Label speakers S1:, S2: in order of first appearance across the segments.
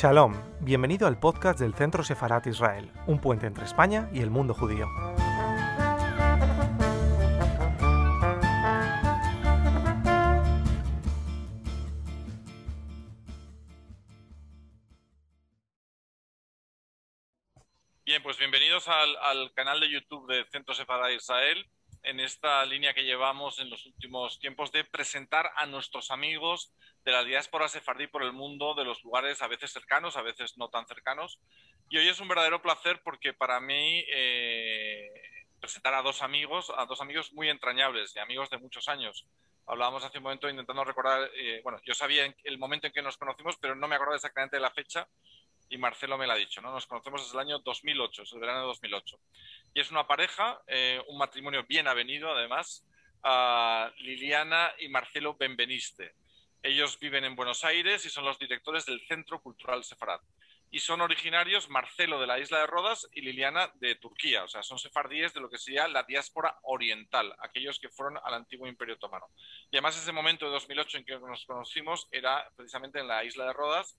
S1: Shalom, bienvenido al podcast del Centro Sefarat Israel, un puente entre España y el mundo judío.
S2: Bien, pues bienvenidos al, al canal de YouTube del Centro Sefarat Israel en esta línea que llevamos en los últimos tiempos de presentar a nuestros amigos de la diáspora sefardí por el mundo, de los lugares a veces cercanos, a veces no tan cercanos. Y hoy es un verdadero placer porque para mí eh, presentar a dos amigos, a dos amigos muy entrañables y amigos de muchos años. Hablábamos hace un momento intentando recordar, eh, bueno, yo sabía el momento en que nos conocimos, pero no me acordaba exactamente de la fecha y Marcelo me lo ha dicho, ¿no? Nos conocemos desde el año 2008, desde el verano de 2008. Y es una pareja, eh, un matrimonio bien avenido, además, Liliana y Marcelo Benveniste. Ellos viven en Buenos Aires y son los directores del Centro Cultural Sefarad. Y son originarios Marcelo de la isla de Rodas y Liliana de Turquía. O sea, son sefardíes de lo que sería la diáspora oriental, aquellos que fueron al antiguo Imperio Otomano. Y además ese momento de 2008 en que nos conocimos era precisamente en la isla de Rodas,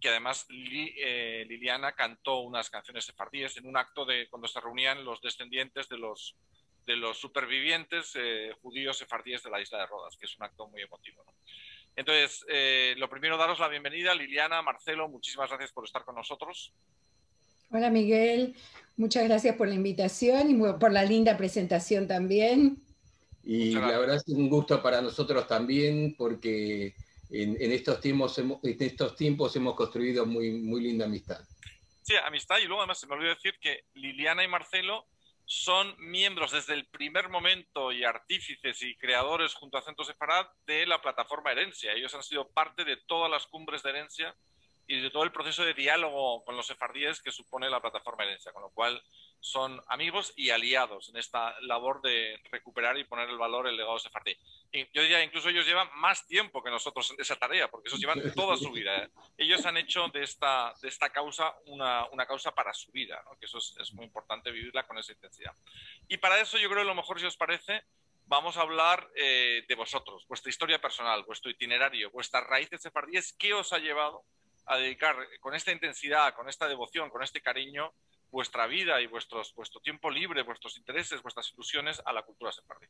S2: que además eh, Liliana cantó unas canciones sefardíes en un acto de cuando se reunían los descendientes de los, de los supervivientes eh, judíos sefardíes de la isla de Rodas, que es un acto muy emotivo. Entonces, eh, lo primero, daros la bienvenida, Liliana, Marcelo, muchísimas gracias por estar con nosotros.
S3: Hola Miguel, muchas gracias por la invitación y por la linda presentación también.
S4: Y la verdad es un gusto para nosotros también porque en, estos, tiempos hemos, en estos tiempos hemos construido muy, muy linda amistad.
S2: Sí, amistad y luego además se me olvidó decir que Liliana y Marcelo son miembros desde el primer momento y artífices y creadores junto a Centro Sefarad de la plataforma Herencia. Ellos han sido parte de todas las cumbres de Herencia y de todo el proceso de diálogo con los sefardíes que supone la plataforma Herencia, con lo cual son amigos y aliados en esta labor de recuperar y poner el valor el legado sefardí. Y yo diría, incluso ellos llevan más tiempo que nosotros en esa tarea, porque ellos llevan toda su vida. ¿eh? Ellos han hecho de esta, de esta causa una, una causa para su vida, que eso es, muy importante vivirla con esa intensidad. Y para eso yo creo que lo mejor, si os parece, vamos a hablar eh, de vosotros, vuestra historia personal, vuestro itinerario, vuestras raíces sefardíes, qué os ha llevado a dedicar con esta intensidad, con esta devoción, con este cariño vuestra vida y vuestros, vuestro tiempo libre, vuestros intereses, vuestras ilusiones a la cultura sefardí.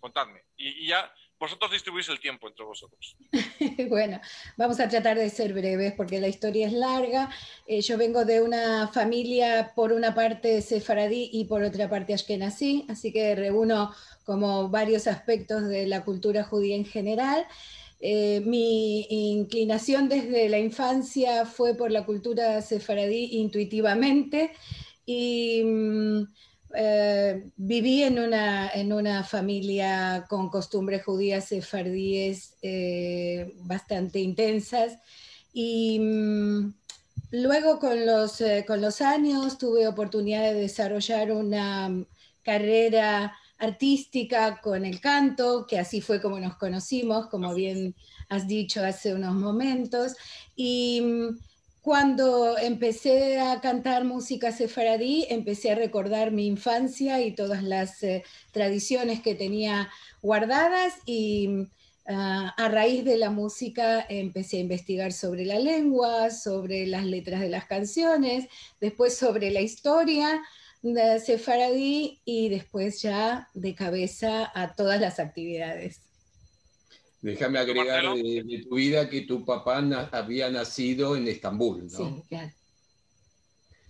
S2: Contadme. Y, ya vosotros distribuís el tiempo entre vosotros.
S3: bueno, vamos a tratar de ser breves porque la historia es larga. Eh, yo vengo de una familia, por una parte sefaradí y por otra parte ashkenazí, así que reúno como varios aspectos de la cultura judía en general. Eh, mi inclinación desde la infancia fue por la cultura sefaradí intuitivamente y mm, eh, viví en una, en una familia con costumbres judías sefardíes eh, bastante intensas y mm, luego con los, con los años tuve oportunidad de desarrollar una carrera artística con el canto, que así fue como nos conocimos, como bien has dicho hace unos momentos. Y mm, cuando empecé a cantar música sefaradí, empecé a recordar mi infancia y todas las eh, tradiciones que tenía guardadas y mm, ah, a raíz de la música empecé a investigar sobre la lengua, sobre las letras de las canciones, después sobre la historia de Sefaradí y después ya de cabeza a todas las actividades.
S4: Déjame agregar de, tu vida que tu papá había nacido en Estambul, ¿no?
S3: Sí, claro.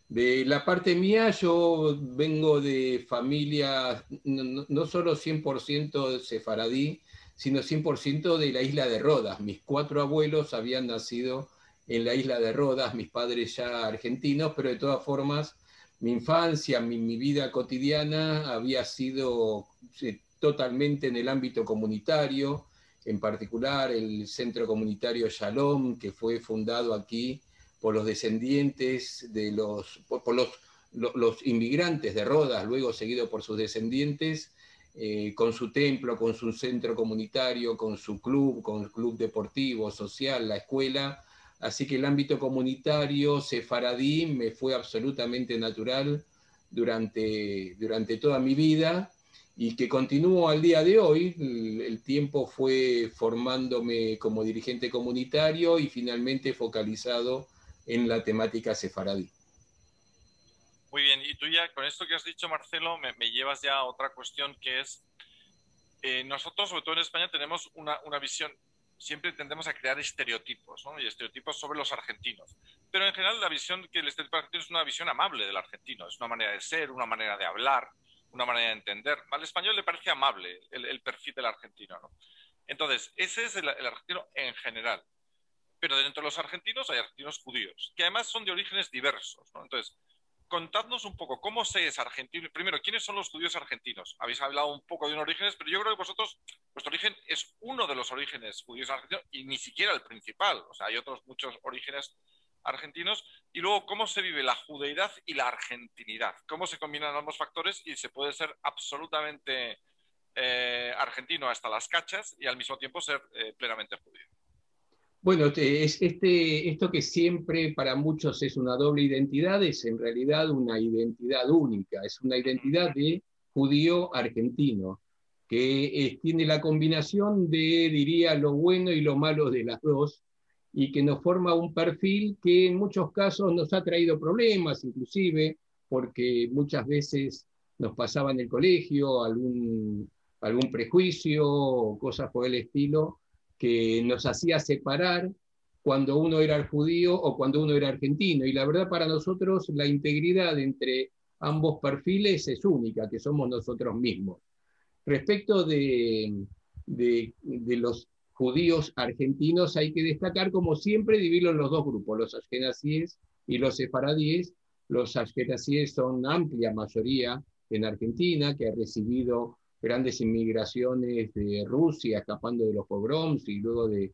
S4: De la parte mía, yo vengo de familia no, no solo 100% sefaradí, sino 100% de la isla de Rodas. Mis cuatro abuelos habían nacido en la isla de Rodas, mis padres ya argentinos, pero de todas formas mi infancia, mi, vida cotidiana había sido totalmente en el ámbito comunitario, en particular el centro comunitario Shalom, que fue fundado aquí por los descendientes de los, por, los, los, inmigrantes de Rodas, luego seguido por sus descendientes, eh, con su templo, con su centro comunitario, con su club, con el club deportivo, social, la escuela, Así que el ámbito comunitario sefaradí me fue absolutamente natural durante, durante toda mi vida y que continúo al día de hoy. El, tiempo fue formándome como dirigente comunitario y finalmente focalizado en la temática sefaradí.
S2: Muy bien, y tú ya con esto que has dicho, Marcelo, me, llevas ya a otra cuestión que es, eh, nosotros, sobre todo en España, tenemos una, una visión, siempre tendemos a crear estereotipos, y estereotipos sobre los argentinos. Pero en general la visión que el estereotipo argentino es una visión amable del argentino, es una manera de ser, una manera de hablar, una manera de entender. Al español le parece amable el, perfil del argentino. ¿no? Entonces, ese es el, argentino en general. Pero dentro de los argentinos hay argentinos judíos, que además son de orígenes diversos. Entonces, contadnos un poco cómo se es argentino. Primero, ¿quiénes son los judíos argentinos? Habéis hablado un poco de unos orígenes, pero yo creo que vosotros, vuestro origen es uno de los orígenes judíos argentinos y ni siquiera el principal. O sea, hay otros muchos orígenes argentinos. Y luego, ¿cómo se vive la judeidad y la argentinidad? ¿Cómo se combinan ambos factores y se puede ser absolutamente eh, argentino hasta las cachas y al mismo tiempo ser eh, plenamente judío?
S4: Bueno, es este, esto que siempre para muchos es una doble identidad, es en realidad una identidad única, es una identidad de judío argentino, que tiene la combinación de, diría, lo bueno y lo malo de las dos, y que nos forma un perfil que en muchos casos nos ha traído problemas, inclusive, porque muchas veces nos pasaba en el colegio algún, algún prejuicio o cosas por el estilo, que nos hacía separar cuando uno era judío o cuando uno era argentino. Y la verdad para nosotros la integridad entre ambos perfiles es única, que somos nosotros mismos. Respecto de, de, los judíos argentinos, hay que destacar, como siempre, dividirlo en los dos grupos, los ashkenazíes y los sefaradíes. Los ashkenazíes son amplia mayoría en Argentina, que ha recibido grandes inmigraciones de Rusia, escapando de los pogroms, y luego de,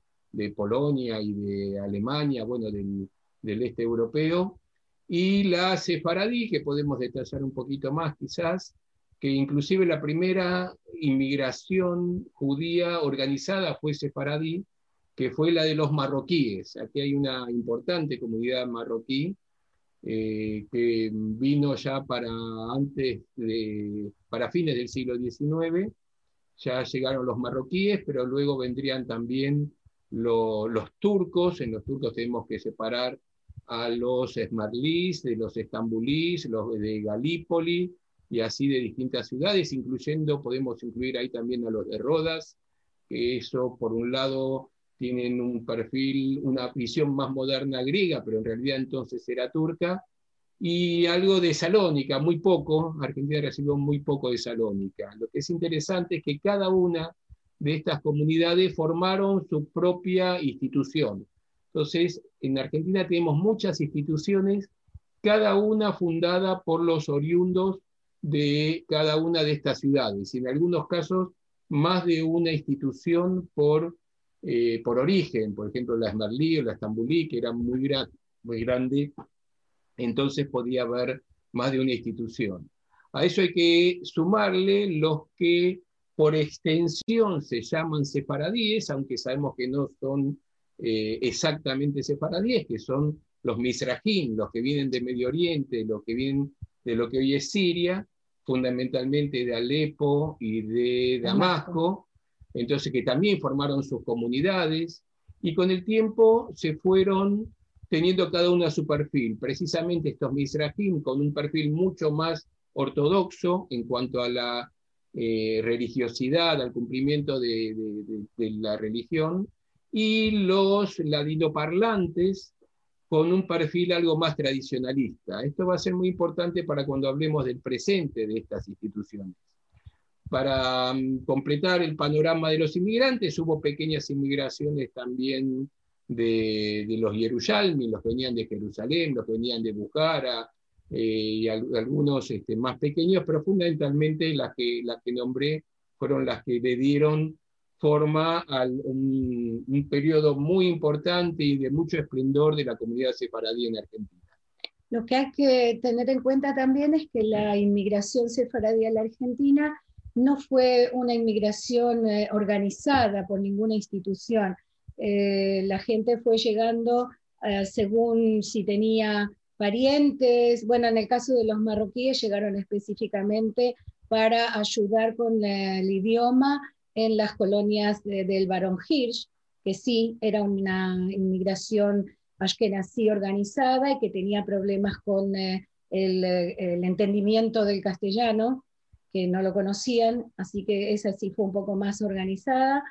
S4: Polonia y de Alemania, bueno, del, este europeo, y la sefaradí, que podemos detallar un poquito más quizás, que inclusive la primera inmigración judía organizada fue sefaradí, que fue la de los marroquíes. Aquí hay una importante comunidad marroquí eh, que vino ya para antes de, para fines del siglo XIX, ya llegaron los marroquíes, pero luego vendrían también los turcos, en los turcos tenemos que separar a los esmarlís, de los estambulís, los de Galípoli, y así de distintas ciudades, incluyendo, podemos incluir ahí también a los de Rodas, que eso por un lado tienen un perfil, una visión más moderna griega, pero en realidad entonces era turca, y algo de Salónica, muy poco, Argentina recibió muy poco de Salónica. Lo que es interesante es que cada una de estas comunidades formaron su propia institución. Entonces, en Argentina tenemos muchas instituciones, cada una fundada por los oriundos de cada una de estas ciudades, y en algunos casos más de una institución por eh, por origen, por ejemplo la Esmerlí o la Estambulí, que eran muy, muy grande, entonces podía haber más de una institución. A eso hay que sumarle los que por extensión se llaman sefaradíes, aunque sabemos que no son eh, exactamente sefaradíes, que son los misrajim, los que vienen de Medio Oriente, los que vienen de lo que hoy es Siria, fundamentalmente de Alepo y de Damasco, entonces que también formaron sus comunidades y con el tiempo se fueron teniendo cada uno su perfil. Precisamente estos Mizrahim con un perfil mucho más ortodoxo en cuanto a la eh, religiosidad, al cumplimiento de, la religión, y los ladinoparlantes con un perfil algo más tradicionalista. Esto va a ser muy importante para cuando hablemos del presente de estas instituciones para mm, completar el panorama de los inmigrantes, hubo pequeñas inmigraciones también de, los Yerushalmi, los venían de Jerusalén, los venían de Bukhara, eh, y algunos este, más pequeños, pero fundamentalmente las que, las que nombré fueron las que le dieron forma a un, un periodo muy importante y de mucho esplendor de la comunidad sefaradí en Argentina.
S3: Lo que hay que tener en cuenta también es que la inmigración sefaradí a la Argentina no fue una inmigración eh, organizada por ninguna institución. Eh, la gente fue llegando eh, según si tenía parientes. Bueno, en el caso de los marroquíes llegaron específicamente para ayudar con el idioma en las colonias del Barón Hirsch, que sí era una inmigración ashkenazí organizada y que tenía problemas con el, el, entendimiento del castellano, que no lo conocían, así que esa sí fue un poco más organizada.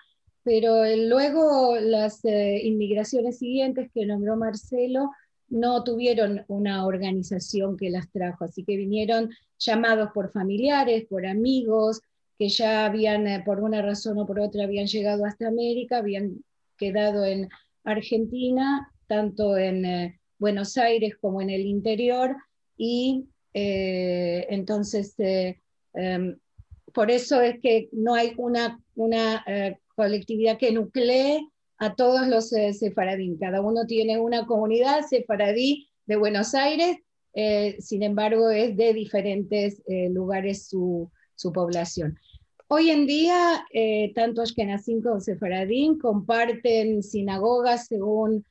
S3: Pero luego las inmigraciones siguientes que nombró Marcelo no tuvieron una organización que las trajo, así que vinieron llamados por familiares, por amigos, que ya habían, eh, por una razón o por otra, habían llegado hasta América, habían quedado en Argentina, tanto en eh, Buenos Aires como en el interior, y eh, entonces, em, por eso es que no hay una, una colectividad que nuclee a todos los eh, sefaradín. Cada uno tiene una comunidad sefaradí de Buenos Aires, eh, sin embargo es de diferentes eh, lugares su, población. Hoy en día, tanto Ashkenazim como Sefaradín comparten sinagogas según,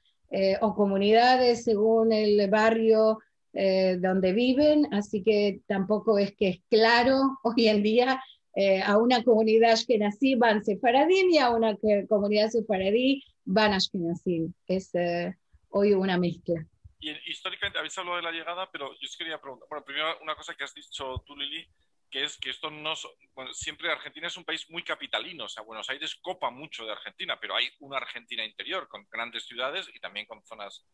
S3: o comunidades según el barrio donde viven, así que tampoco es que es claro hoy en día eh, a una comunidad ashkenazí van sefaradí y a una comunidad sefaradí van ashkenazí. Es eh, hoy una mezcla.
S2: Y históricamente habéis hablado de la llegada, pero yo os quería preguntar, bueno, primero una cosa que has dicho tú, Lili, que es que esto no, bueno, siempre Argentina es un país muy capitalino, o sea, Buenos Aires copa mucho de Argentina, pero hay una Argentina interior con grandes ciudades y también con zonas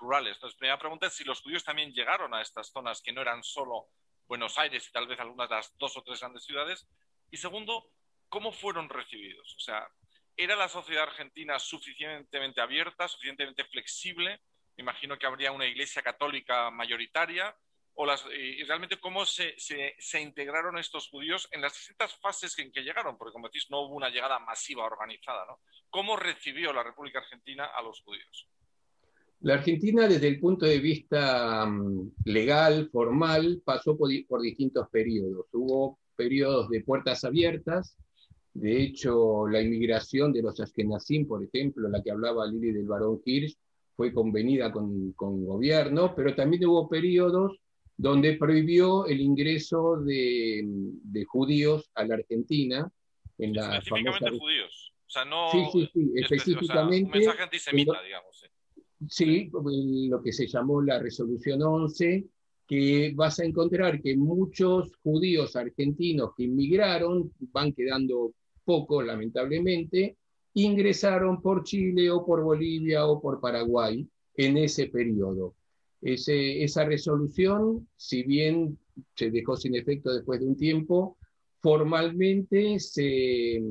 S2: rurales. Entonces, primera pregunta es si los judíos también llegaron a estas zonas que no eran solo Buenos Aires y tal vez algunas de las dos o tres grandes ciudades. Y segundo, ¿cómo fueron recibidos? O sea, ¿era la sociedad argentina suficientemente abierta, suficientemente flexible? Me imagino que habría una iglesia católica mayoritaria. O las, y realmente cómo se, se, integraron estos judíos en las distintas fases en que llegaron, porque como decís, no hubo una llegada masiva organizada. ¿no? ¿Cómo recibió la República Argentina a los judíos?
S4: La Argentina, desde el punto de vista mm, legal, formal, pasó por, distintos periodos. Hubo periodos de puertas abiertas, de hecho, la inmigración de los Ashkenazim, por ejemplo, la que hablaba Lili del barón Hirsch, fue convenida con, con gobierno, pero también hubo periodos donde prohibió el ingreso de, de judíos a la Argentina.
S2: En la específicamente judíos. O sea, no.
S4: Sí, sí, sí, específicamente. un
S2: mensaje antisemita, digamos.
S4: Sí, lo que se llamó la resolución 11, que vas a encontrar que muchos judíos argentinos que inmigraron, van quedando pocos lamentablemente, ingresaron por Chile o por Bolivia o por Paraguay en ese periodo. esa resolución, si bien se dejó sin efecto después de un tiempo, formalmente se,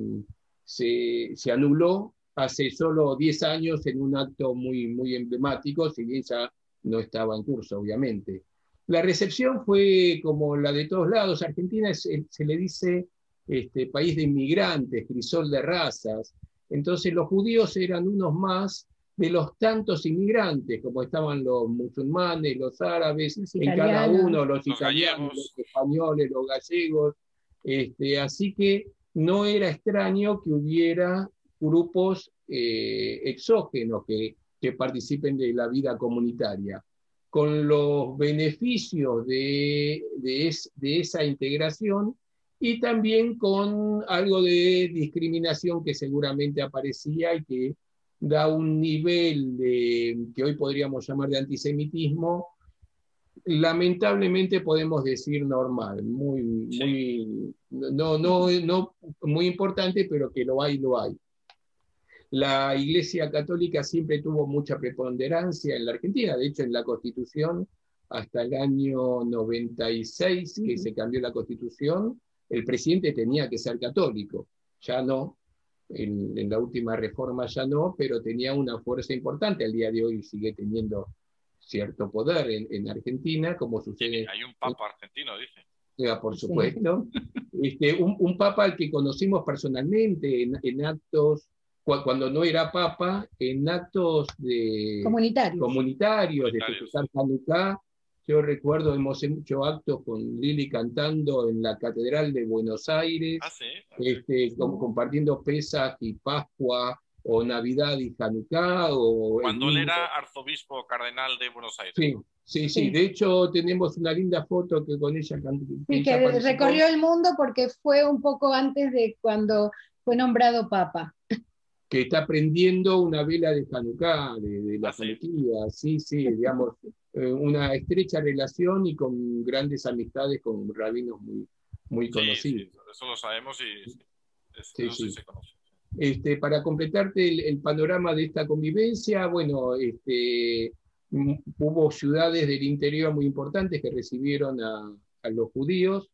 S4: se, se anuló hace solo 10 años en un acto muy, muy emblemático, si bien ya no estaba en curso, obviamente. La recepción fue como la de todos lados. Argentina se le dice este, país de inmigrantes, crisol de razas. Entonces los judíos eran unos más de los tantos inmigrantes, como estaban los musulmanes, los árabes, en cada uno, los, italianos, los españoles, los gallegos. Este, así que no era extraño que hubiera grupos eh, exógenos que, participen de la vida comunitaria. Con los beneficios de, de, esa integración y también con algo de discriminación que seguramente aparecía y que da un nivel de, que hoy podríamos llamar de antisemitismo, lamentablemente podemos decir normal, muy, muy, no, no, no muy importante, pero que lo hay, lo hay. La Iglesia Católica siempre tuvo mucha preponderancia en la Argentina, de hecho en la Constitución, hasta el año 96 que se cambió la Constitución, el presidente tenía que ser católico, ya no, en, la última reforma ya no, pero tenía una fuerza importante, al día de hoy sigue teniendo cierto poder en, Argentina, como sucede...
S2: hay un papa argentino, dice.
S4: por supuesto. Este, un, papa al que conocimos personalmente en actos cuando no era papa, en actos de
S3: comunitarios,
S4: comunitarios, de festejar Hanukkah. Yo recuerdo, hemos hecho actos con Lili cantando en la Catedral de Buenos Aires,
S2: ah,
S4: este, compartiendo Pesach y Pascua, o Navidad y Hanukkah. O
S2: Cuando él era arzobispo cardenal de Buenos Aires.
S4: Sí, sí, sí, De hecho, tenemos una linda foto que con ella.
S3: Sí, que recorrió el mundo porque fue un poco antes de cuando fue nombrado papa.
S4: Que está prendiendo una vela de Hanukkah, de, la ah, sí, sí, digamos, eh, una estrecha relación y con grandes amistades con rabinos muy, muy conocidos.
S2: eso lo sabemos y
S4: sí, se conoce. Este, para completarte el, panorama de esta convivencia, bueno, este, mm, hubo ciudades del interior muy importantes que recibieron a, a los judíos,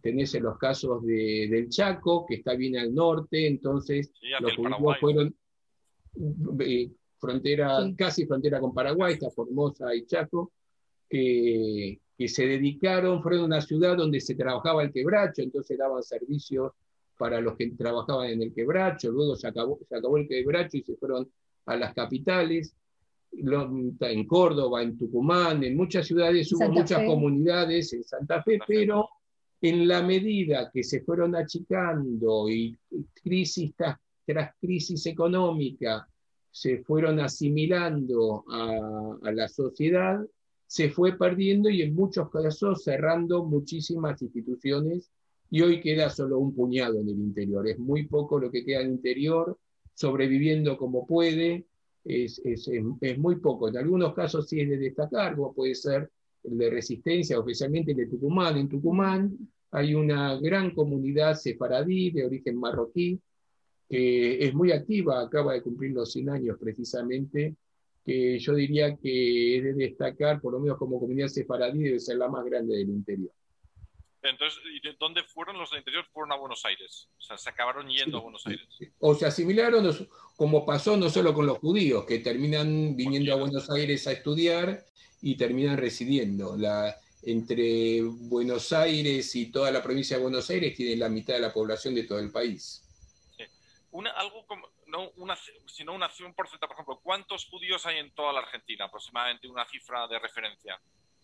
S4: tenés los casos de, del Chaco, que está bien al norte, entonces los judíos fueron eh, frontera, casi frontera con Paraguay, está Formosa y Chaco, que, que, se dedicaron, fueron una ciudad donde se trabajaba el quebracho, entonces daban servicios para los que trabajaban en el quebracho, luego se acabó, se acabó el quebracho y se fueron a las capitales, en Córdoba, en Tucumán, en muchas ciudades hubo muchas comunidades, en Santa Fe, pero en la medida que se fueron achicando y crisis tras, crisis económica se fueron asimilando a, la sociedad, se fue perdiendo y en muchos casos cerrando muchísimas instituciones y hoy queda solo un puñado en el interior. Es muy poco lo que queda en el interior, sobreviviendo como puede, es, es, es, muy poco. En algunos casos sí es de destacar, puede ser el de resistencia, especialmente el de Tucumán. En Tucumán hay una gran comunidad sefaradí de origen marroquí que es muy activa, acaba de cumplir los 100 años precisamente, que yo diría que es de destacar, por lo menos como comunidad sefaradí, debe ser la más grande del interior.
S2: Entonces, ¿dónde fueron los del interior? Fueron a Buenos Aires. O sea, se acabaron yendo a Buenos Aires.
S4: O se asimilaron, como pasó no solo con los judíos, que terminan viniendo a Buenos Aires a estudiar y terminan residiendo. La, entre Buenos Aires y toda la provincia de Buenos Aires tiene la mitad de la población de todo el país.
S2: Una, algo como, no una, sino una, un porcentaje, por ejemplo, ¿cuántos judíos hay en toda la Argentina? Aproximadamente una cifra de referencia.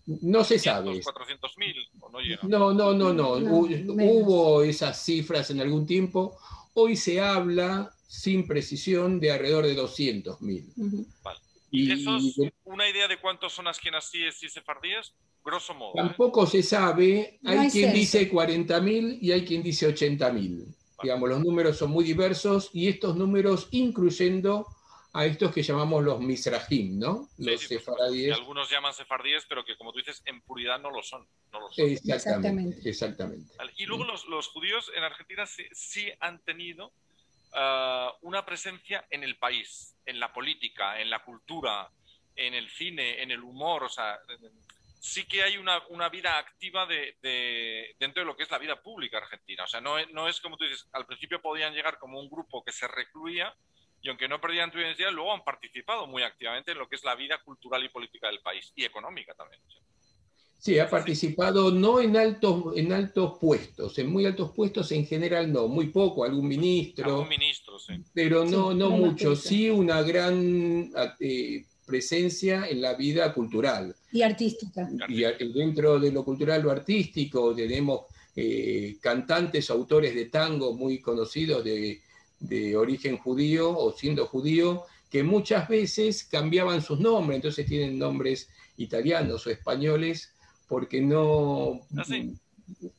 S4: No se sabe.
S2: ¿400.000?
S4: No, no, no, no, Hubo esas cifras en algún tiempo. Hoy se habla sin precisión de alrededor de 200.000.
S2: Vale. ¿Y, eso es una idea de cuántos son askenazíes y sefardíes? Grosso modo.
S4: ¿eh? Tampoco se sabe. Hay quien dice 40.000 y hay quien dice 80.000. Digamos, los números son muy diversos y estos números incluyendo a estos que llamamos los misrajim, ¿no? los
S2: sefaradíes. algunos llaman sefardíes, pero que como tú dices, en puridad no lo son.
S4: Exactamente. exactamente.
S2: Y luego los, judíos en Argentina sí, han tenido ah, una presencia en el país, en la política, en la cultura, en el cine, en el humor, o sea, sí que hay una, vida activa de, dentro de lo que es la vida pública argentina. O sea, no, no es como tú dices, al principio podían llegar como un grupo que se recluía y aunque no perdían su identidad, luego han participado muy activamente en lo que es la vida cultural y política del país y económica también.
S4: Sí, ha participado no en altos, en altos puestos, en muy altos puestos en general no, muy poco, algún ministro.
S2: Algún ministro, sí.
S4: Pero no, no mucho, sí una gran eh, presencia en la vida cultural.
S3: Y artística.
S4: Y dentro de lo cultural, lo artístico, tenemos eh, cantantes, autores de tango muy conocidos de, de origen judío o siendo judío, que muchas veces cambiaban sus nombres, entonces tienen nombres italianos o españoles, porque no...
S2: ¿Ah, sí?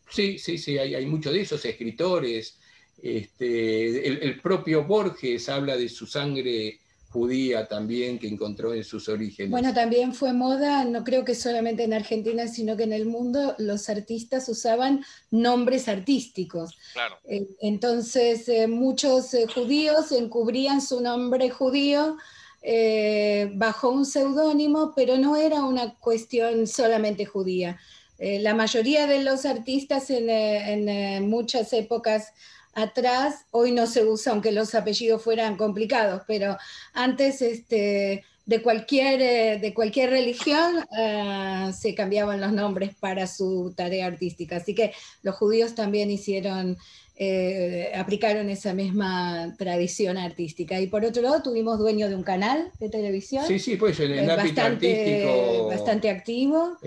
S4: sí, sí, sí, hay, hay muchos de esos escritores. Este, el, el, propio Borges habla de su sangre judía también que encontró en sus orígenes.
S3: Bueno, también fue moda, no creo que solamente en Argentina, sino que en el mundo los artistas usaban nombres artísticos.
S2: Claro.
S3: Eh, entonces, eh, muchos eh, judíos encubrían su nombre judío bajo un seudónimo, pero no era una cuestión solamente judía. la mayoría de los artistas en, en muchas épocas atrás, hoy no se usa, aunque los apellidos fueran complicados, pero antes este, de, cualquier, eh, de cualquier religión eh, se cambiaban los nombres para su tarea artística. Así que los judíos también hicieron, eh, aplicaron esa misma tradición artística. Y por otro lado, tuvimos dueño de un canal de televisión.
S4: Sí, sí, pues en el ámbito artístico.
S3: Bastante activo.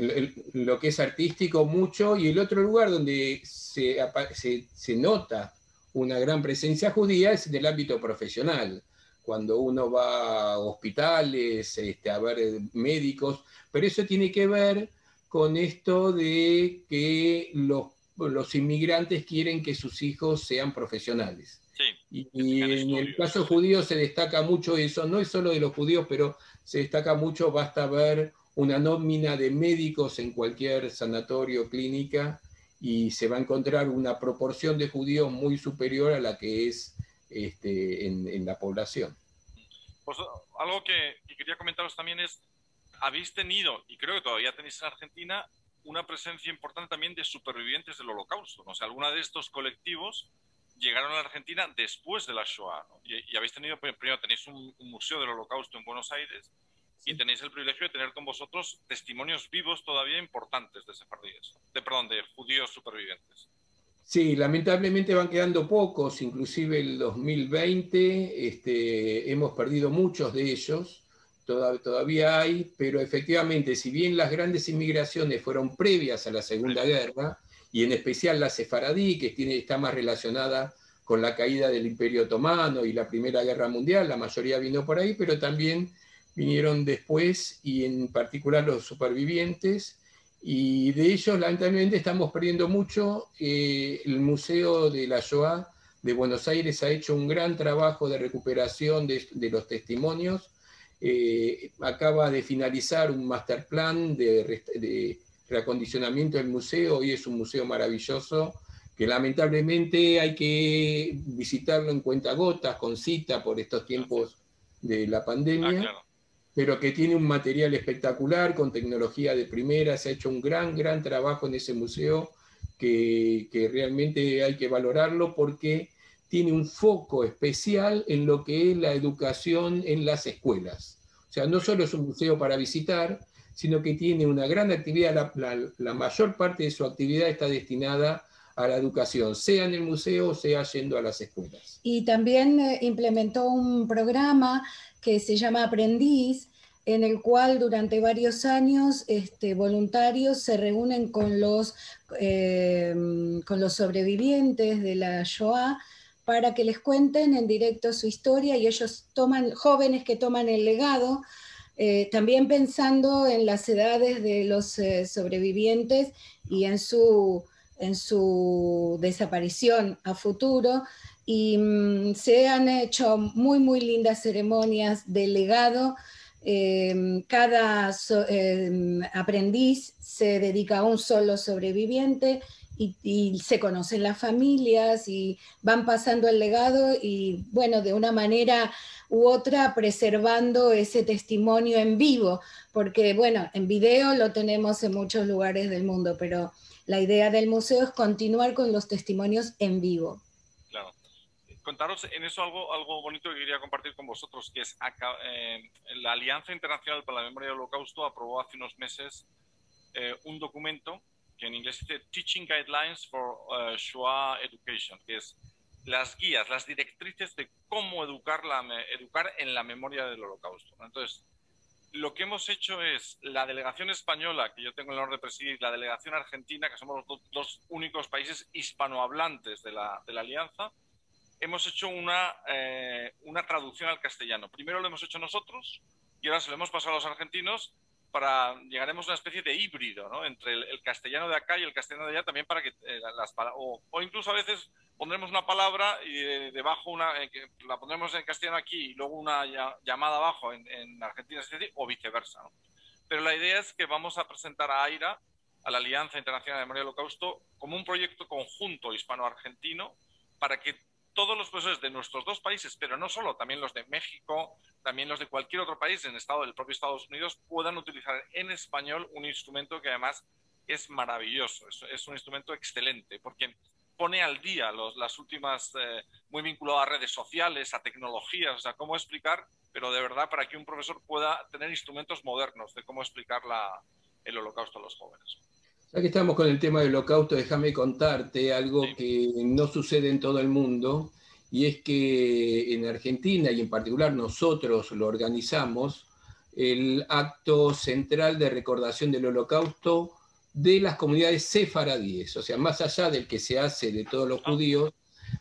S4: lo que es artístico mucho, y el otro lugar donde se, se, se nota una gran presencia judía es en el ámbito profesional, cuando uno va a hospitales, este, a ver eh, médicos, pero eso tiene que ver con esto de que los, los inmigrantes quieren que sus hijos sean profesionales. Y, en el caso judío se destaca mucho eso, no es solo de los judíos, pero se destaca mucho, basta ver una nómina de médicos en cualquier sanatorio, clínica, y se va a encontrar una proporción de judíos muy superior a la que es este, en, la población.
S2: Pues algo que, quería comentaros también es, habéis tenido, y creo que todavía tenéis en Argentina, una presencia importante también de supervivientes del holocausto. ¿no? O sea, alguna de estos colectivos llegaron a la Argentina después de la Shoah. Y, habéis tenido, primero tenéis un, museo del holocausto en Buenos Aires y tenéis el privilegio de tener con vosotros testimonios vivos todavía importantes de sefardíes, de, perdón, de judíos supervivientes.
S4: Sí, lamentablemente van quedando pocos, inclusive el 2020 este, hemos perdido muchos de ellos, todavía hay, pero efectivamente, si bien las grandes inmigraciones fueron previas a la Segunda Guerra, y en especial la sefaradí, que tiene, está más relacionada con la caída del Imperio Otomano y la Primera Guerra Mundial, la mayoría vino por ahí, pero también vinieron después y en particular los supervivientes, y de ellos lamentablemente estamos perdiendo mucho. Eh, el Museo de la Shoah de Buenos Aires ha hecho un gran trabajo de recuperación de, los testimonios. Eh, acaba de finalizar un master plan de, de reacondicionamiento del museo. Hoy es un museo maravilloso que lamentablemente hay que visitarlo en cuentagotas, con cita por estos tiempos de la pandemia, ah, pero que tiene un material espectacular, con tecnología de primera, se ha hecho un gran, gran trabajo en ese museo que, que realmente hay que valorarlo porque tiene un foco especial en lo que es la educación en las escuelas. O sea, no solo es un museo para visitar, sino que tiene una gran actividad, la, mayor parte de su actividad está destinada a la educación, sea en el museo, sea yendo a las escuelas.
S3: Y también eh, implementó un programa que se llama Aprendiz, en el cual durante varios años este, voluntarios se reúnen con los, eh, con los sobrevivientes de la Shoah para que les cuenten en directo su historia y ellos toman, jóvenes que toman el legado, eh, también pensando en las edades de los eh, sobrevivientes y en su, en su desaparición a futuro. Y mm, se han hecho muy, muy lindas ceremonias de legado. Em, cada em, aprendiz se dedica a un solo sobreviviente y, y, se conocen las familias y van pasando el legado y bueno, de una manera u otra preservando ese testimonio en vivo, porque bueno, en video lo tenemos en muchos lugares del mundo, pero la idea del museo es continuar con los testimonios en vivo.
S2: Contaros en eso algo, algo bonito que quería compartir con vosotros, que es eh, la Alianza Internacional para la Memoria del Holocausto aprobó hace unos meses eh, un documento que en inglés dice Teaching Guidelines for uh, Shoah Education, que es las guías, las directrices de cómo educar, educar en la memoria del holocausto. Entonces, lo que hemos hecho es la delegación española, que yo tengo el honor de presidir, la delegación argentina, que somos los dos, únicos países hispanohablantes de la, de la alianza, hemos hecho una, eh, una traducción al castellano. Primero lo hemos hecho nosotros y ahora se lo hemos pasado a los argentinos para llegaremos a una especie de híbrido ¿no? entre el, castellano de acá y el castellano de allá también para que eh, las o, o, incluso a veces pondremos una palabra y debajo una eh, la pondremos en castellano aquí y luego una llamada abajo en, en Argentina o viceversa ¿no? pero la idea es que vamos a presentar a AIRA a la Alianza Internacional de Memoria del Holocausto como un proyecto conjunto hispano-argentino para que todos los profesores de nuestros dos países, pero no solo, también los de México, también los de cualquier otro país en estado del propio Estados Unidos, puedan utilizar en español un instrumento que además es maravilloso, es, un instrumento excelente, porque pone al día los, las últimas, eh, muy vinculado a redes sociales, a tecnologías, o sea, cómo explicar, pero de verdad para que un profesor pueda tener instrumentos modernos de cómo explicar la, el holocausto a los jóvenes.
S4: Ya que estamos con el tema del holocausto, déjame contarte algo que no sucede en todo el mundo, y es que en Argentina, y en particular nosotros lo organizamos, el acto central de recordación del holocausto de las comunidades sefaradíes, o sea, más allá del que se hace de todos los ah. judíos,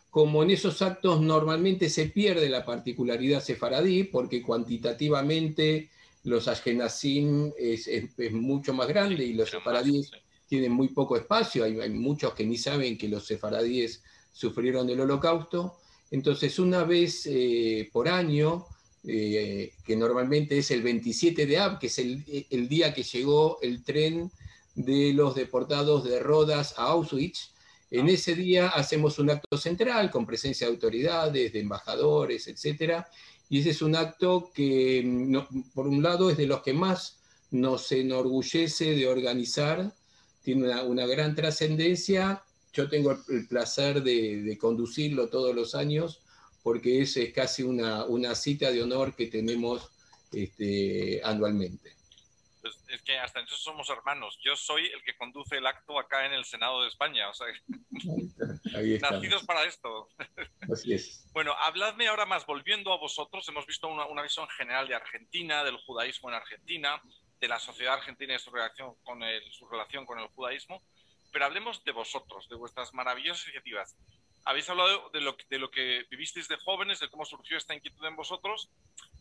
S4: como en esos actos normalmente se pierde la particularidad sefaradí, porque cuantitativamente los ashkenazim es, mucho más grande y los sefaradíes tienen muy poco espacio, hay, muchos que ni saben que los sefaradíes sufrieron del holocausto. Entonces, una vez eh, por año, eh, que normalmente es el 27 de Ab, que es el, el, día que llegó el tren de los deportados de Rodas a Auschwitz, en ese día hacemos un acto central con presencia de autoridades, de embajadores, etc. Y ese es un acto que, por un lado, es de los que más nos enorgullece de organizar, tiene una, gran trascendencia. Yo tengo el placer de, conducirlo todos los años porque es, es casi una, una, cita de honor que tenemos este, anualmente.
S2: Pues es que hasta entonces somos hermanos. Yo soy el que conduce el acto acá en el Senado de España. O sea, Ahí nacidos para esto.
S4: Así es.
S2: Bueno, habladme ahora más, volviendo a vosotros, hemos visto una, una visión general de Argentina, del judaísmo en Argentina, de la sociedad argentina y su relación con el, su relación con el judaísmo, pero hablemos de vosotros, de vuestras maravillosas iniciativas. Habéis hablado de lo, de lo que vivisteis de jóvenes, de cómo surgió esta inquietud en vosotros,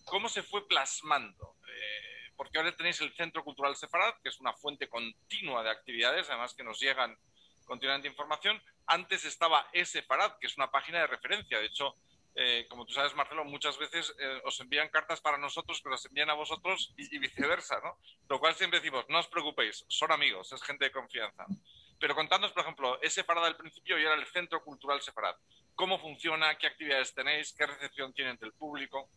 S2: cómo se fue plasmando. Eh, porque ahora tenéis el Centro Cultural Sefarad, que es una fuente continua de actividades, además que nos llegan continuamente información. Antes estaba E-Sefarad, que es una página de referencia. De hecho, eh, como tú sabes, Marcelo, muchas veces eh, os envían cartas para nosotros, pero os envían a vosotros y, viceversa, ¿no? Lo cual siempre decimos, no os preocupéis, son amigos, es gente de confianza. Pero contadnos, por ejemplo, ese Sefarad al principio y era el Centro Cultural Sefarad. ¿Cómo funciona? ¿Qué actividades tenéis? ¿Qué recepción tienen del público?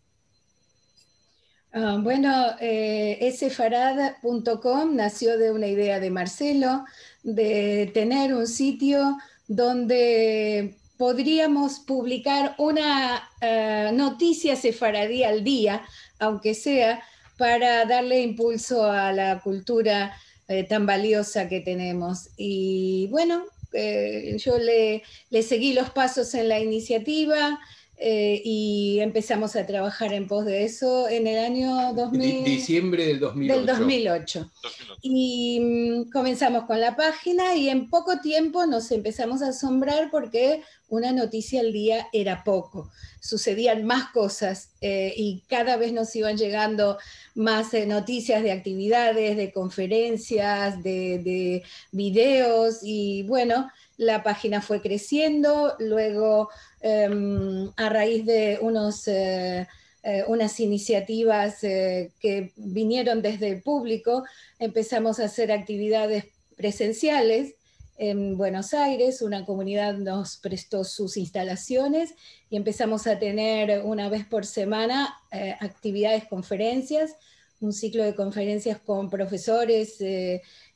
S3: Ah, bueno, eh, sfarad.com nació de una idea de Marcelo de tener un sitio donde podríamos publicar una uh, noticia sefaradí al día, aunque sea, para darle impulso a la cultura eh, tan valiosa que tenemos. Y bueno, eh, yo le, le, seguí los pasos en la iniciativa, eh, y empezamos a trabajar en pos de eso en el año 2000,
S4: diciembre del 2008.
S3: Del 2008. Y mm, comenzamos con la página y en poco tiempo nos empezamos a asombrar porque una noticia al día era poco. Sucedían más cosas eh, y cada vez nos iban llegando más eh, noticias de actividades, de conferencias, de, de videos y bueno, la página fue creciendo, luego Em, a raíz de unos, eh, eh, unas iniciativas eh, que vinieron desde el público, empezamos a hacer actividades presenciales en Buenos Aires, una comunidad nos prestó sus instalaciones y empezamos a tener una vez por semana actividades, conferencias, un ciclo de conferencias con profesores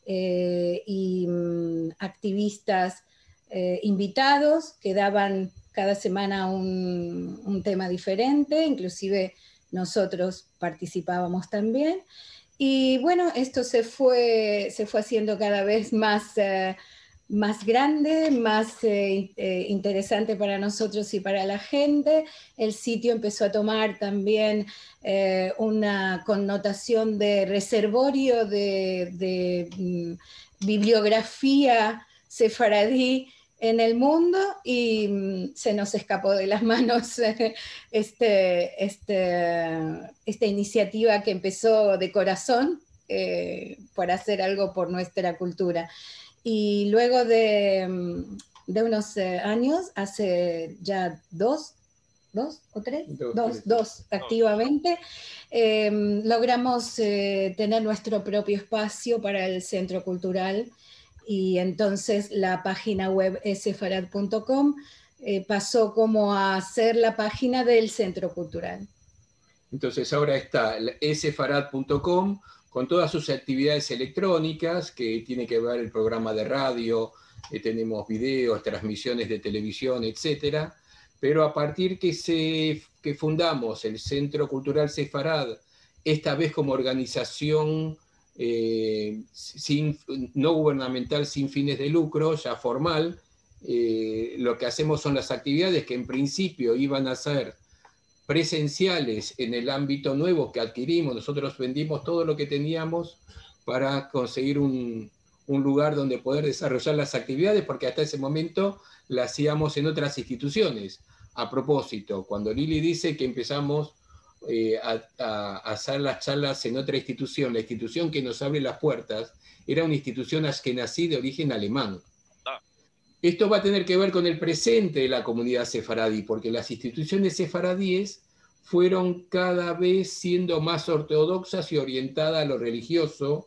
S3: y mm, activistas invitados que daban cada semana un, tema diferente, inclusive nosotros participábamos también. Y bueno, esto se fue, se fue haciendo cada vez más, eh, más grande, más eh, eh, interesante para nosotros y para la gente. El sitio empezó a tomar también una connotación de reservorio de, de mm, bibliografía sefaradí en el mundo y mm, se nos escapó de las manos este, este, esta iniciativa que empezó de corazón eh, por hacer algo por nuestra cultura. Y luego de, mm, de unos eh, años, hace ya dos, dos o tres, dos, dos, activamente, em, logramos eh, tener nuestro propio espacio para el centro cultural y entonces la página web sfarad.com eh, pasó como a ser la página del Centro Cultural.
S4: Entonces ahora está sfarad.com con todas sus actividades electrónicas, que tiene que ver el programa de radio, eh, tenemos videos, transmisiones de televisión, etc. Pero a partir que, se, que fundamos el Centro Cultural Sefarad, esta vez como organización eh, no gubernamental sin fines de lucro, ya formal. Eh, lo que hacemos son las actividades que en principio iban a ser presenciales en el ámbito nuevo que adquirimos. Nosotros vendimos todo lo que teníamos para conseguir un, un lugar donde poder desarrollar las actividades, porque hasta ese momento las hacíamos en otras instituciones. A propósito, cuando Lili dice que empezamos eh, a, hacer las charlas en otra institución. La institución que nos abre las puertas era una institución askenazí de origen alemán. Ah. Esto va a tener que ver con el presente de la comunidad sefaradí, porque las instituciones sefaradíes fueron cada vez siendo más ortodoxas y orientadas a lo religioso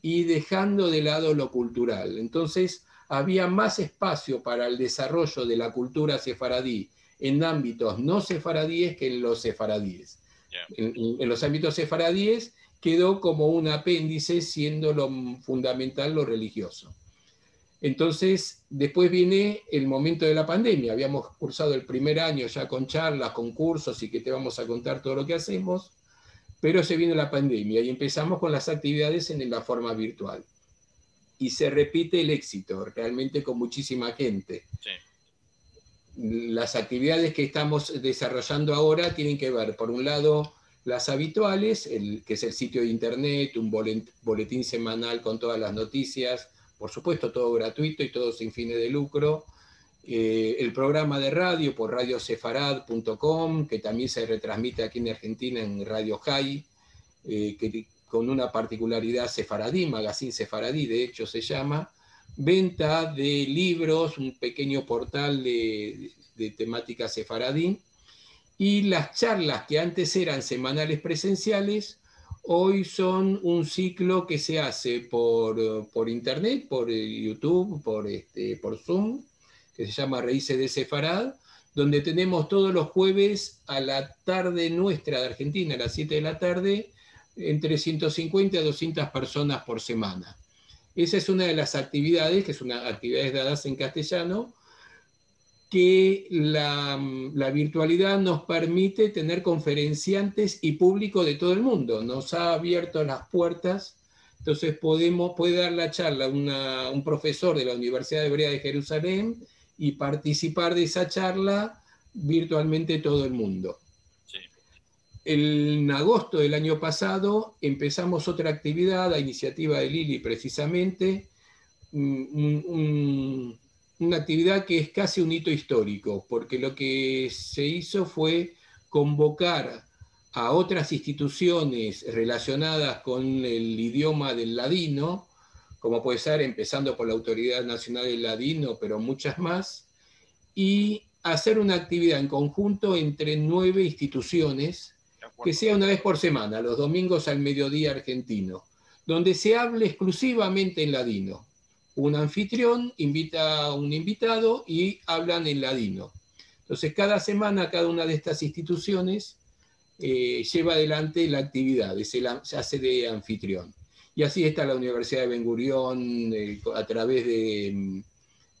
S4: y dejando de lado lo cultural. Entonces, había más espacio para el desarrollo de la cultura sefaradí en ámbitos no sefaradíes que en los sefaradíes. En, los ámbitos sefaradíes quedó como un apéndice siendo lo fundamental lo religioso. Entonces, después viene el momento de la pandemia. Habíamos cursado el primer año ya con charlas, con cursos y que te vamos a contar todo lo que hacemos, pero se vino la pandemia y empezamos con las actividades en la forma virtual. Y se repite el éxito, realmente con muchísima gente. Las actividades que estamos desarrollando ahora tienen que ver, por un lado, las habituales, el, que es el sitio de internet, un boletín semanal con todas las noticias, por supuesto todo gratuito y todo sin fines de lucro. Eh, el programa de radio por radiosefarad.com, que también se retransmite aquí en Argentina en Radio High, eh, que, con una particularidad sefaradí, Magazine Sefaradí, de hecho se llama. Venta de libros, un pequeño portal de, temática sefaradí. Y las charlas que antes eran semanales presenciales, Hoy son un ciclo que se hace por, internet, por YouTube, por, este, por Zoom, que se llama Raíces de Sefarad, donde tenemos todos los jueves a la tarde nuestra de Argentina, a las 7 de la tarde, entre 150 a 200 personas por semana. Esa es una de las actividades, que es una actividades dadas en castellano, que la, virtualidad nos permite tener conferenciantes y público de todo el mundo. Nos ha abierto las puertas, entonces podemos, puede dar la charla un profesor de la Universidad Hebrea de Jerusalén y participar de esa charla virtualmente todo el mundo. En agosto del año pasado empezamos otra actividad, a iniciativa de Lili precisamente, un una actividad que es casi un hito histórico, porque lo que se hizo fue convocar a otras instituciones relacionadas con el idioma del ladino, como puede ser empezando por la Autoridad Nacional del Ladino, pero muchas más, y hacer una actividad en conjunto entre nueve instituciones, que sea una vez por semana, los domingos al mediodía argentino, donde se hable exclusivamente en ladino un anfitrión invita a un invitado y hablan en ladino. Entonces, cada semana cada una de estas instituciones eh, lleva adelante la actividad, se hace de anfitrión. Y así está la Universidad de Ben Gurión eh, a través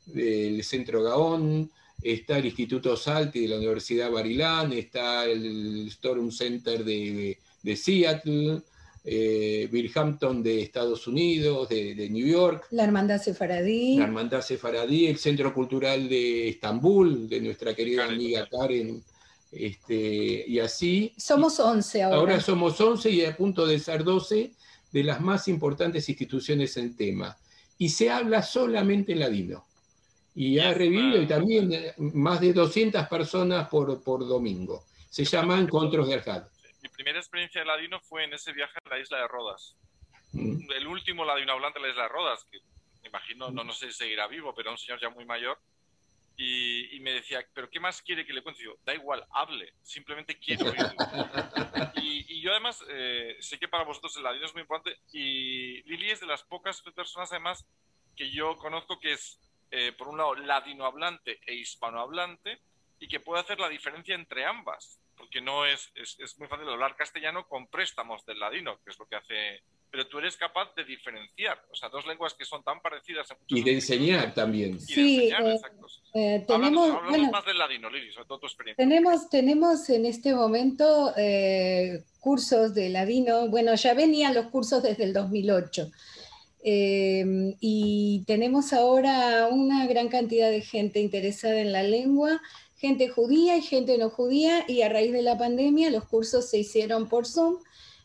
S4: del Centro Gaón, está el Instituto Salti de la Universidad Barilán, está el Storm Center de, de Seattle, eh, Billhampton de Estados Unidos, de, New York.
S3: La Hermandad Sefaradí.
S4: La Hermandad Sefaradí, el Centro Cultural de Estambul, de nuestra querida amiga Karen. Este, y así.
S3: Somos 11 ahora.
S4: Ahora somos 11 y a punto de ser 12 de las más importantes instituciones en tema. Y se habla solamente en ladino. Y ha revivido y también eh, más de 200 personas por, por domingo. Se llaman Encontros de Arjad
S2: mi primera experiencia de ladino fue en ese viaje a la isla de Rodas. Mm. El último ladino hablante de la isla de Rodas, que me imagino, no, no sé si seguirá vivo, pero un señor ya muy mayor. Y, me decía, ¿pero qué más quiere que le cuente? Y yo, da igual, hable, simplemente quiero oírlo. y, yo además, eh, sé que para vosotros el ladino es muy importante y Lili es de las pocas personas además que yo conozco que es, eh, por un lado, ladino hablante e hispanohablante y que puede hacer la diferencia entre ambas porque no es, es, muy fácil hablar castellano con préstamos del ladino, que es lo que hace pero tú eres capaz de diferenciar, o sea, dos lenguas que son tan parecidas.
S4: y de enseñar también.
S3: sí, eh, eh, tenemos,
S2: más del ladino, Lili, sobre todo tu experiencia.
S3: Tenemos, tenemos en este momento eh, cursos de ladino, bueno, ya venían los cursos desde el 2008. Y tenemos ahora una gran cantidad de gente interesada en la lengua gente judía y gente no judía, y a raíz de la pandemia los cursos se hicieron por Zoom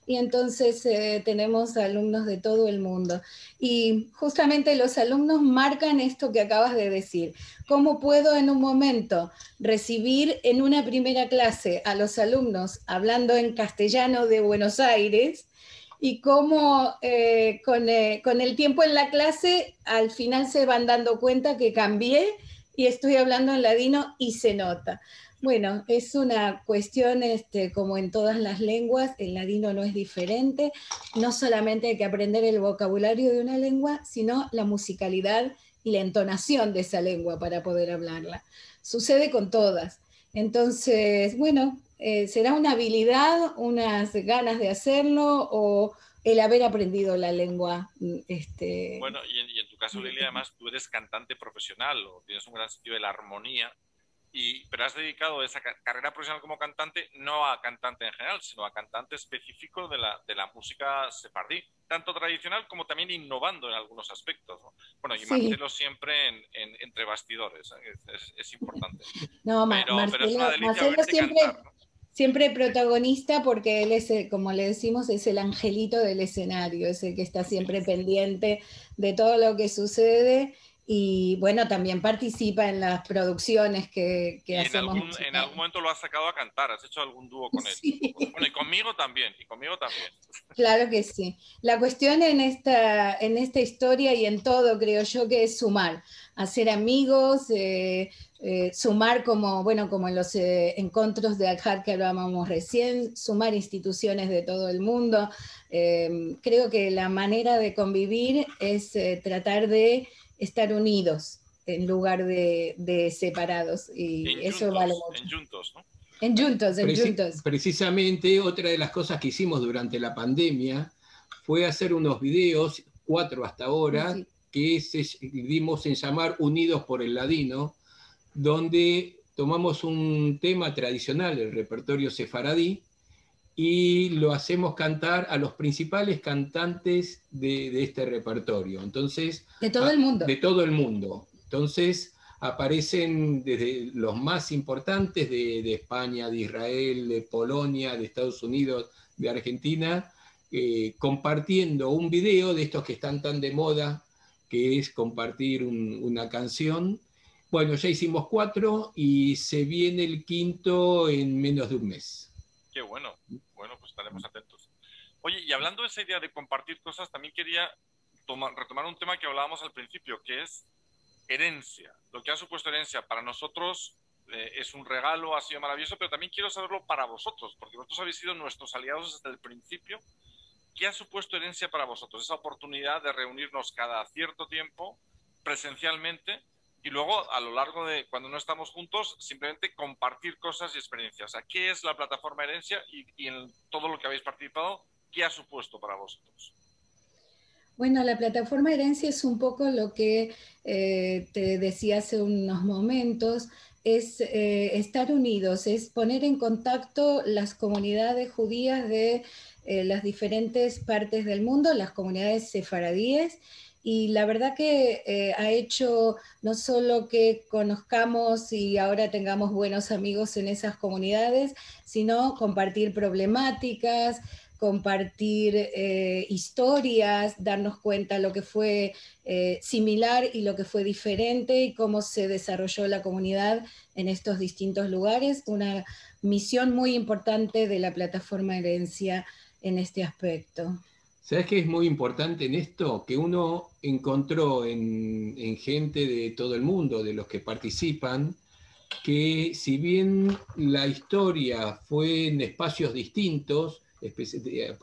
S3: y entonces eh, tenemos alumnos de todo el mundo. Y justamente los alumnos marcan esto que acabas de decir. ¿Cómo puedo en un momento recibir en una primera clase a los alumnos hablando en castellano de Buenos Aires? Y cómo eh, con, eh, con el tiempo en la clase al final se van dando cuenta que cambié y estoy hablando en ladino y se nota. Bueno, es una cuestión este, como en todas las lenguas, el ladino no es diferente, no solamente hay que aprender el vocabulario de una lengua, sino la musicalidad y la entonación de esa lengua para poder hablarla. Sucede con todas. Entonces, bueno, eh, será una habilidad, unas ganas de hacerlo o el haber aprendido la lengua. Mm, este...
S2: Bueno, y en, y en tu caso, Lili, además tú eres cantante profesional o tienes un gran sentido de la armonía pero has dedicado esa carrera profesional como cantante no a cantante en general, sino a cantante específico de la, de la música sefardí, tanto tradicional como también innovando en algunos aspectos. Bueno, y Marcelo siempre en, entre bastidores, ¿eh? es, importante.
S3: No, pero, Marcelo, siempre, siempre protagonista porque él es, como le decimos, es el angelito del escenario, es el que está siempre pendiente de todo lo que sucede y bueno, también participa en las producciones que, que hacemos.
S2: En algún, en algún, momento lo has sacado a cantar, has hecho algún dúo con él. Bueno, y conmigo también, y conmigo también.
S3: Claro que sí. La cuestión en esta, en esta historia y en todo, creo yo, que es sumar, hacer amigos, eh, eh, sumar como, bueno, como en los eh, encuentros de Aljar que hablábamos recién, sumar instituciones de todo el mundo. creo que la manera de convivir es tratar de estar unidos en lugar de, separados. Y eso vale mucho.
S2: En juntos, ¿no?
S3: En juntos, en juntos.
S4: Precisamente otra de las cosas que hicimos durante la pandemia fue hacer unos videos, cuatro hasta ahora, que dimos en llamar Unidos por el Ladino, donde tomamos un tema tradicional, el repertorio sefaradí, y lo hacemos cantar a los principales cantantes de, este repertorio. Entonces,
S3: de todo el mundo.
S4: De todo el mundo. Entonces aparecen desde los más importantes de, España, de Israel, de Polonia, de Estados Unidos, de Argentina, eh, compartiendo un video de estos que están tan de moda, es compartir una canción. Bueno, ya hicimos cuatro y se viene el quinto en menos de un mes.
S2: Qué bueno estaremos atentos. Oye, y hablando de esa idea de compartir cosas, también quería retomar un tema que hablábamos al principio, que es herencia. Lo que ha supuesto herencia para nosotros eh, es un regalo, ha sido maravilloso, pero también quiero saberlo para vosotros, porque vosotros habéis sido nuestros aliados desde el principio. ¿Qué ha supuesto herencia para vosotros? Esa oportunidad de reunirnos cada cierto tiempo presencialmente y luego a lo largo de cuando no estamos juntos simplemente compartir cosas y experiencias. ¿qué es la plataforma Herencia y, en todo lo que habéis participado, qué ha supuesto para vosotros?
S3: Bueno, la plataforma Herencia es un poco lo que eh, te decía hace unos momentos, es eh, estar unidos, es poner en contacto las comunidades judías de eh, las diferentes partes del mundo, las comunidades sefaradíes y la verdad que eh, ha hecho no solo que conozcamos y ahora tengamos buenos amigos en esas comunidades, sino compartir problemáticas, compartir eh, historias, darnos cuenta lo que fue eh, similar y lo que fue diferente y cómo se desarrolló la comunidad en estos distintos lugares. Una misión muy importante de la plataforma Herencia en este aspecto.
S4: ¿Sabes qué es muy importante en esto? Que uno encontró en, gente de todo el mundo, de los que participan, que si bien la historia fue en espacios distintos,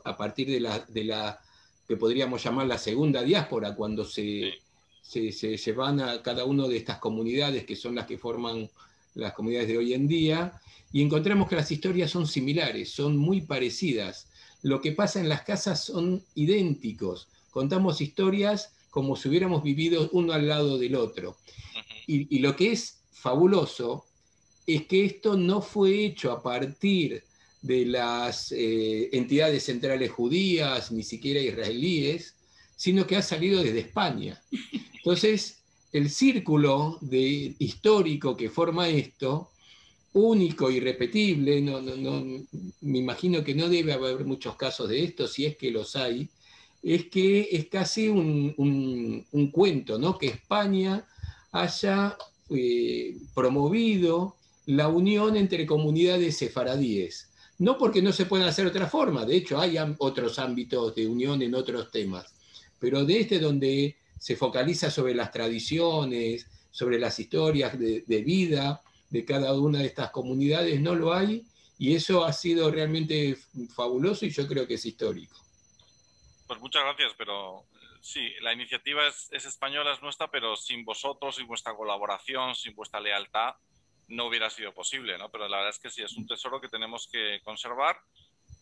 S4: a partir de la, de la que podríamos llamar la segunda diáspora, cuando se, se, se, van a cada una de estas comunidades que son las que forman las comunidades de hoy en día, y encontramos que las historias son similares, son muy parecidas lo que pasa en las casas son idénticos. Contamos historias como si hubiéramos vivido uno al lado del otro. Y, lo que es fabuloso es que esto no fue hecho a partir de las eh, entidades centrales judías, ni siquiera israelíes, sino que ha salido desde España. Entonces, el círculo de, histórico que forma esto único, irrepetible, no, no, me imagino que no debe haber muchos casos de esto, si es que los hay, es que es casi un, cuento, ¿no? que España haya eh, promovido la unión entre comunidades sefaradíes. No porque no se pueda hacer otra forma, de hecho hay otros ámbitos de unión en otros temas, pero de este donde se focaliza sobre las tradiciones, sobre las historias de, de vida de cada una de estas comunidades, no lo hay, y eso ha sido realmente fabuloso y yo creo que es histórico.
S2: Pues muchas gracias, pero sí, la iniciativa es, española, es nuestra, pero sin vosotros, sin vuestra colaboración, sin vuestra lealtad, no hubiera sido posible, ¿no? Pero la verdad es que sí, es un tesoro que tenemos que conservar,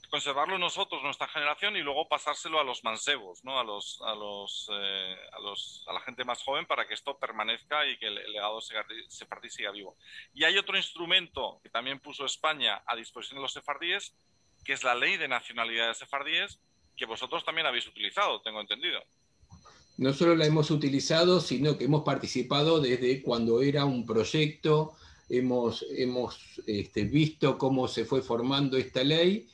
S2: conservarlo nosotros, nuestra generación, y luego pasárselo a los mancebos, ¿no? A los, a los, eh, a los, a la gente más joven para que esto permanezca y que el, legado sefardí siga vivo. Y hay otro instrumento que también puso España a disposición de los sefardíes, que es la ley de nacionalidades sefardíes, que vosotros también habéis utilizado, tengo entendido.
S4: No solo la hemos utilizado, sino que hemos participado desde cuando era un proyecto, hemos, hemos este, visto cómo se fue formando esta ley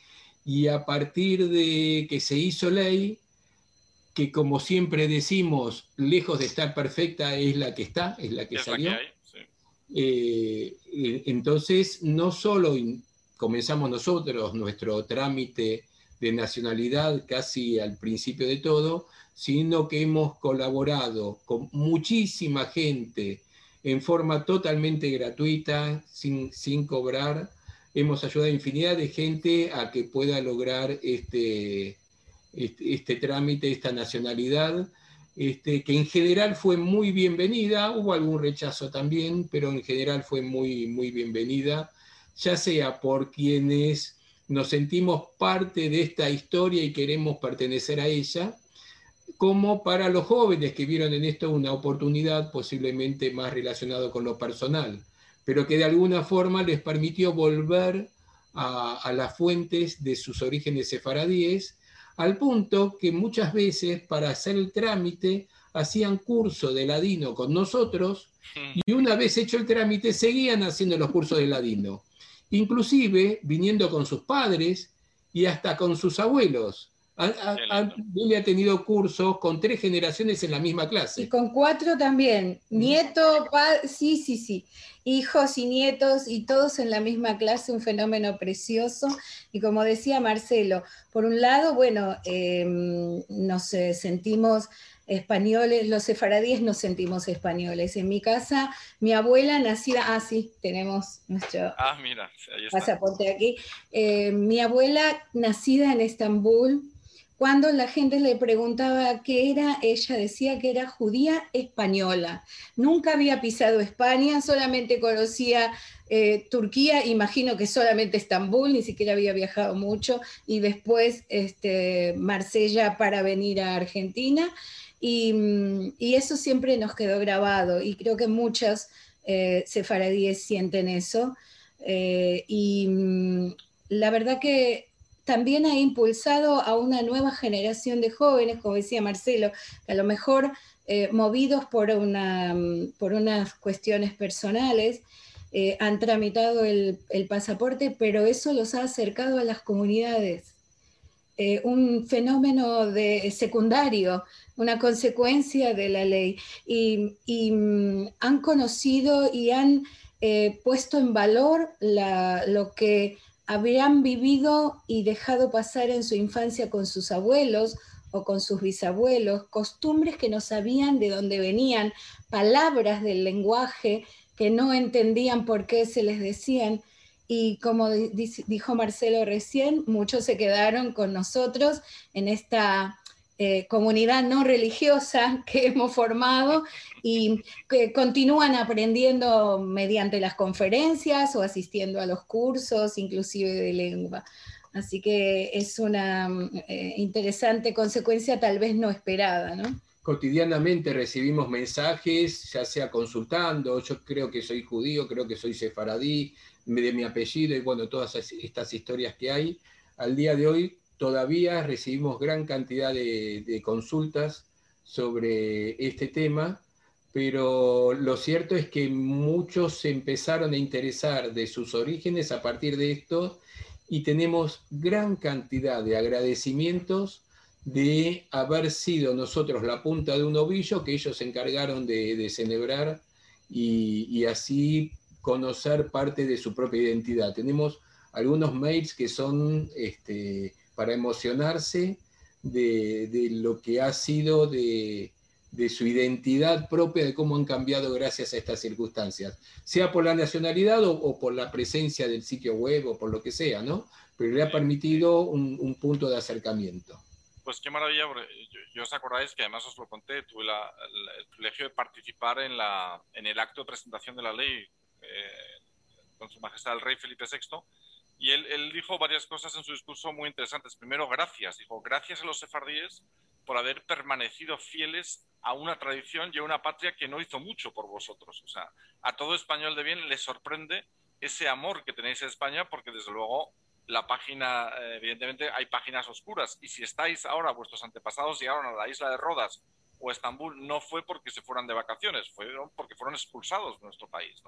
S4: y a partir de que se hizo ley, que como siempre decimos, lejos de estar perfecta, es la que está, es la que salió. Eh, eh, entonces, no solo comenzamos nosotros nuestro trámite de nacionalidad casi al principio de todo, sino que hemos colaborado con muchísima gente en forma totalmente gratuita, sin, sin cobrar. Hemos ayudado a infinidad de gente a que pueda lograr este, este, este trámite, esta nacionalidad, este, que en general fue muy bienvenida, hubo algún rechazo también, pero en general fue muy, muy bienvenida, ya sea por quienes nos sentimos parte de esta historia y queremos pertenecer a ella, como para los jóvenes que vieron en esto una oportunidad posiblemente más relacionada con lo personal, pero que de alguna forma les permitió volver a, las fuentes de sus orígenes sefaradíes, al punto que muchas veces para hacer el trámite hacían curso de ladino con nosotros y una vez hecho el trámite seguían haciendo los cursos de ladino inclusive viniendo con sus padres y hasta con sus abuelos. Ha tenido cursos con tres generaciones en la misma clase.
S3: Y con cuatro también. Nieto, sí, sí, sí. Hijos y nietos y todos en la misma clase, un fenómeno precioso. Y como decía Marcelo, por un lado, bueno, em, nos sentimos españoles, los sefaradíes nos sentimos españoles. En mi casa, mi abuela nacida, ah, sí, tenemos nuestro
S2: ah, mira,
S3: pasaporte aquí. Eh, mi abuela nacida en Estambul, cuando la gente le preguntaba qué era, ella decía que era judía española. Nunca había pisado España, solamente conocía eh, Turquía, imagino que solamente Estambul, ni siquiera había viajado mucho, y después este, Marsella para venir a Argentina. Mm, y, eso siempre nos quedó grabado y creo que muchas eh, sefaradíes sienten eso. Eh, y mm, la verdad que también ha impulsado a una nueva generación de jóvenes, como decía Marcelo, a lo mejor eh, movidos por, una, mm, por unas cuestiones personales, han tramitado el, pasaporte, pero eso los ha acercado a las comunidades. un fenómeno de, secundario una consecuencia de la ley. Y, mm, han conocido y han eh, puesto en valor lo que habrían vivido y dejado pasar en su infancia con sus abuelos o con sus bisabuelos, costumbres que no sabían de dónde venían, palabras del lenguaje que no entendían por qué se les decían. Y como dijo Marcelo recién, muchos se quedaron con nosotros en esta eh, comunidad no religiosa que hemos formado y que continúan aprendiendo mediante las conferencias o asistiendo a los cursos, inclusive de lengua. Así que es una eh, interesante consecuencia tal vez no esperada, ¿no?
S4: Cotidianamente recibimos mensajes, ya sea consultando, yo creo que soy judío, creo que soy sefaradí, de mi apellido y bueno, todas estas historias que hay. Al día de hoy todavía recibimos gran cantidad de, consultas sobre este tema, pero lo cierto es que muchos se empezaron a interesar de sus orígenes a partir de esto y tenemos gran cantidad de agradecimientos de haber sido nosotros la punta de un ovillo que ellos se encargaron de, celebrar y, así conocer parte de su propia identidad. Tenemos algunos mails que son este, para emocionarse de, lo que ha sido de, de su identidad propia, de cómo han cambiado gracias a estas circunstancias, sea por la nacionalidad o, por la presencia del sitio web o por lo que sea, ¿no? Pero le ha permitido un, punto de acercamiento.
S2: Pues qué maravilla, yo, yo, os acordáis que además os lo conté, tuve el privilegio de participar en, la, en el acto de presentación de la ley eh, con su majestad el rey Felipe VI, y él, él, dijo varias cosas en su discurso muy interesantes. Primero, gracias. Dijo, gracias a los sefardíes por haber permanecido fieles a una tradición y a una patria que no hizo mucho por vosotros. O sea, a todo español de bien le sorprende ese amor que tenéis en España, porque desde luego la página, eh, evidentemente, hay páginas oscuras. Y si estáis ahora, vuestros antepasados llegaron a la isla de Rodas o Estambul, no fue porque se fueran de vacaciones, fue porque fueron expulsados de nuestro país.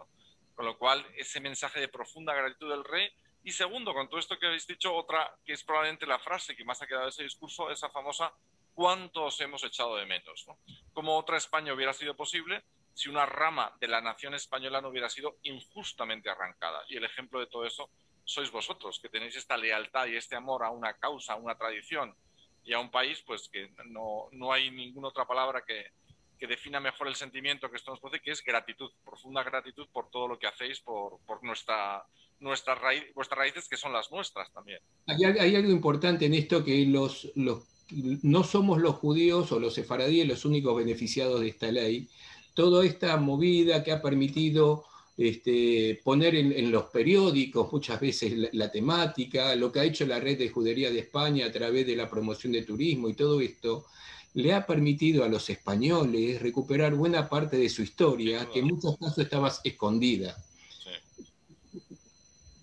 S2: Con lo cual, ese mensaje de profunda gratitud del rey. Y segundo, con todo esto que habéis dicho, otra que es probablemente la frase que más ha quedado de ese discurso, esa famosa cuántos hemos echado de menos. ¿no? ¿Cómo otra España hubiera sido posible si una rama de la nación española no hubiera sido injustamente arrancada? Y el ejemplo de todo eso sois vosotros, que tenéis esta lealtad y este amor a una causa, a una tradición y a un país, pues que no, no hay ninguna otra palabra que, que defina mejor el sentimiento que esto nos produce, que es gratitud, profunda gratitud por todo lo que hacéis, por, por nuestra, nuestra raíz, vuestras raíces, que son las nuestras también.
S4: Hay, hay, algo importante en esto que los, los no somos los judíos o los sefaradíes los únicos beneficiados de esta ley. Toda esta movida que ha permitido este, poner en, los periódicos muchas veces la, temática, lo que ha hecho la red de judería de España a través de la promoción de turismo y todo esto, le ha permitido a los españoles recuperar buena parte de su historia, que en muchos casos estaba escondida.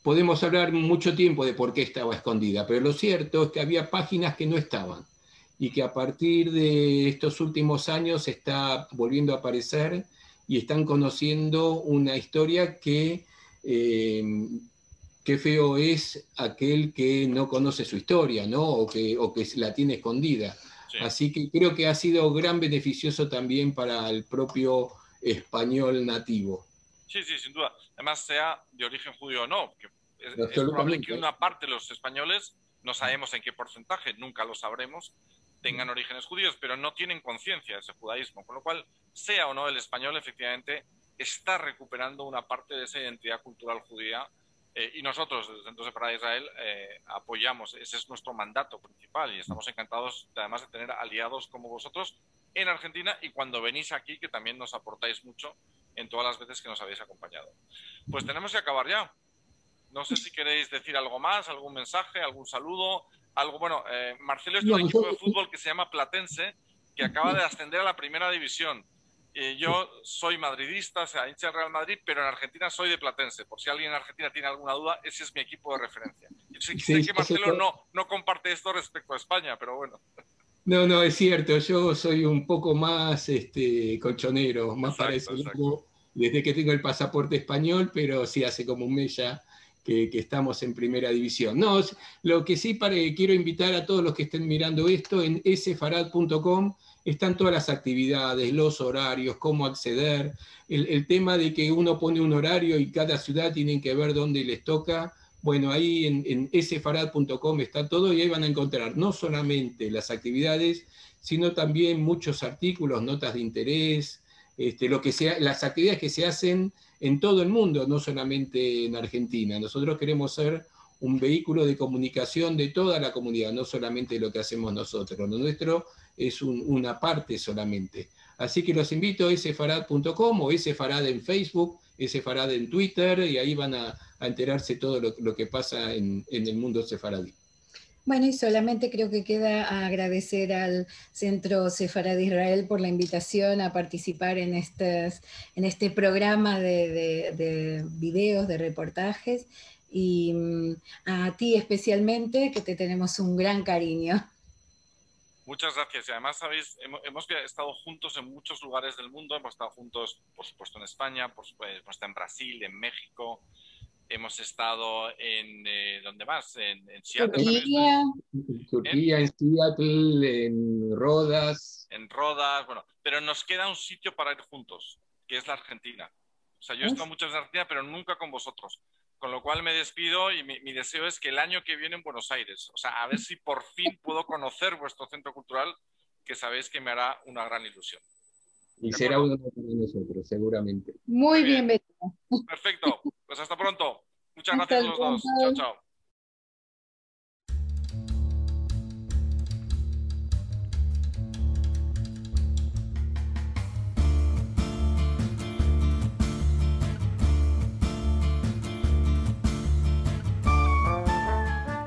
S4: Podemos hablar mucho tiempo de por qué estaba escondida, pero lo cierto es que había páginas que no estaban y que a partir de estos últimos años está volviendo a aparecer y están conociendo una historia que eh, qué feo es aquel que no conoce su historia, ¿no? O que, o que la tiene escondida. Así que creo que ha sido gran beneficioso también para el propio español nativo.
S2: Sí, sí, sin duda. Además, sea de origen judío o no, que es, probable que una parte de los españoles, no sabemos en qué porcentaje, nunca lo sabremos, tengan orígenes judíos, pero no tienen conciencia de ese judaísmo, con lo cual, sea o no el español, efectivamente, está recuperando una parte de esa identidad cultural judía eh, y nosotros, desde Centro para Israel, eh, apoyamos, ese es nuestro mandato principal y estamos encantados, además, de tener aliados como vosotros en Argentina y cuando venís aquí, que también nos aportáis mucho en todas las veces que nos habéis acompañado. Pues tenemos que acabar ya. No sé si queréis decir algo más, algún mensaje, algún saludo, algo, bueno, eh, Marcelo es un equipo de fútbol que se llama Platense, que acaba de ascender a la primera división. yo soy madridista, o sea, hincha del Real Madrid, pero en Argentina soy de Platense. Por si alguien en Argentina tiene alguna duda, ese es mi equipo de referencia. Y sé, que Marcelo no, no comparte esto respecto a España, pero bueno.
S4: No, no, es cierto. Yo soy un poco más este, colchonero, más parecido desde que tengo el pasaporte español, pero sí hace como un mes ya que, estamos en primera división. No, lo que sí para, quiero invitar a todos los que estén mirando esto, en sfarad.com están todas las actividades, los horarios, cómo acceder, el, tema de que uno pone un horario y cada ciudad tiene que ver dónde les toca. Bueno, ahí en, en sfarad.com está todo y ahí van a encontrar no solamente las actividades, sino también muchos artículos, notas de interés, este, lo que sea, las actividades que se hacen en todo el mundo, no solamente en Argentina. Nosotros queremos ser un vehículo de comunicación de toda la comunidad, no solamente lo que hacemos nosotros. Lo nuestro es una parte solamente. Así que los invito a sfarad.com o sfarad en Facebook, sfarad en Twitter, y ahí van a, enterarse todo lo, que pasa en, en el mundo sefaradí.
S3: Bueno, y solamente creo que queda agradecer al Centro Sefarad de Israel por la invitación a participar en, en este programa de, videos, de reportajes, y mm, a ti especialmente, que te tenemos un gran cariño.
S2: Muchas gracias. Y además, sabéis, hemos, estado juntos en muchos lugares del mundo. Hemos estado juntos, por supuesto, en España, por supuesto, en Brasil, en México, hemos estado en, eh, ¿dónde más? En, en Seattle.
S4: Turquía. En Turquía, en Seattle, en Rodas.
S2: En Rodas, bueno, pero nos queda un sitio para ir juntos, que es la Argentina. O sea, yo he estado mucho en Argentina, pero nunca con vosotros. Con lo cual me despido y mi, mi, deseo es que el año que viene en Buenos Aires, o sea, a ver si por fin puedo conocer vuestro centro cultural, que sabéis que me hará una gran ilusión.
S4: Y será uno para nosotros, seguramente.
S3: Muy, bien,
S2: Perfecto. Pues hasta pronto. Muchas gracias a los dos. Chao, chao.